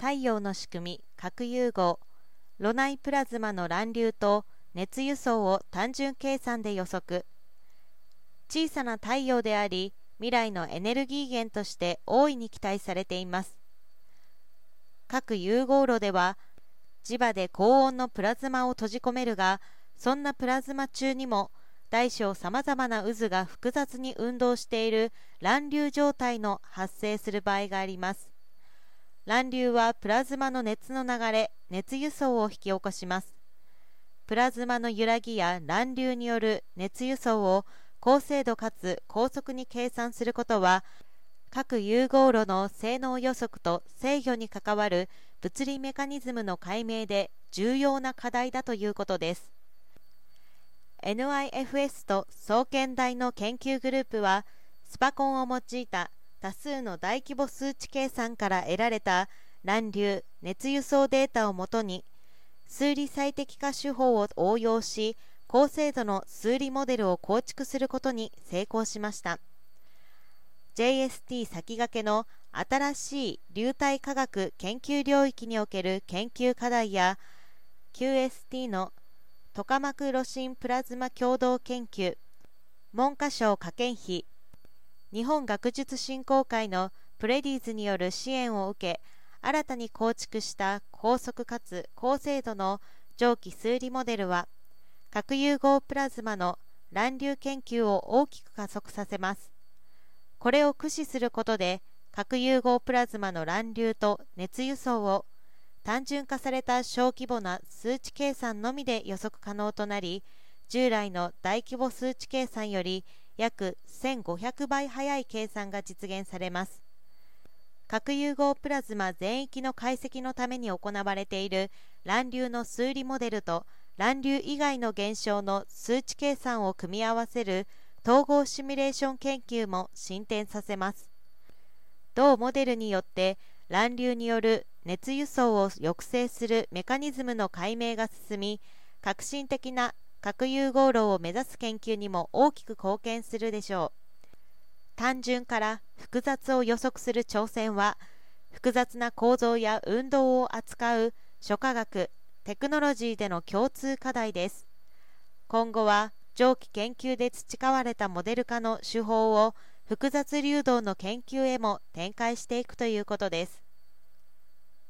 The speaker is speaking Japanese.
太陽の仕組み核融合炉内プラズマの乱流と熱輸送を単純計算で予測。小さな太陽であり未来のエネルギー源として大いに期待されています。各融合炉では磁場で高温のプラズマを閉じ込めるがそんなプラズマ中にも大小さまざまな渦が複雑に運動している乱流状態の発生する場合があります。乱流はプラズマの熱の流れ熱輸送を引き起こします。プラズマの揺らぎや乱流による熱輸送を高精度かつ高速に計算することは各融合炉の性能予測と制御に関わる物理メカニズムの解明で重要な課題だということです。NIFS と総研大の研究グループはスパコンを用いた多数の大規模数値計算から得られた乱流熱輸送データをもとに数理最適化手法を応用し高精度の数理モデルを構築することに成功しました。JST 先駆けの新しい流体科学研究領域における研究課題や QST のトカマクロシンプラズマ共同研究文科省科研費日本学術振興会のプレディーズによる支援を受け新たに構築した高速かつ高精度の蒸気数理モデルは核融合プラズマの乱流研究を大きく加速させます。これを駆使することで核融合プラズマの乱流と熱輸送を単純化された小規模な数値計算のみで予測可能となり従来の大規模数値計算より約1500倍早い計算が実現されます。核融合プラズマ全域の解析のために行われている乱流の数理モデルと乱流以外の現象の数値計算を組み合わせる統合シミュレーション研究も進展させます。同モデルによって乱流による熱輸送を抑制するメカニズムの解明が進み革新的な核融合炉を目指す研究にも大きく貢献するでしょう。単純から複雑を予測する挑戦は複雑な構造や運動を扱う諸科学テクノロジーでの共通課題です。今後は蒸気研究で培われたモデル化の手法を複雑流動の研究へも展開していくということです。